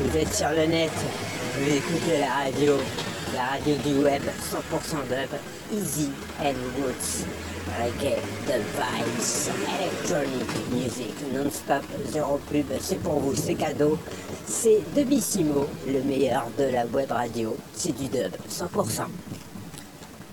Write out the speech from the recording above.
Vous êtes sur le net, vous écoutez la radio, la radio du web, 100% dub, easy and roots, reggae, the vibes, electronic music, non-stop, zéro pub, c'est pour vous, c'est cadeau. C'est Dubissimo, le meilleur de la web radio, c'est du dub, 100%.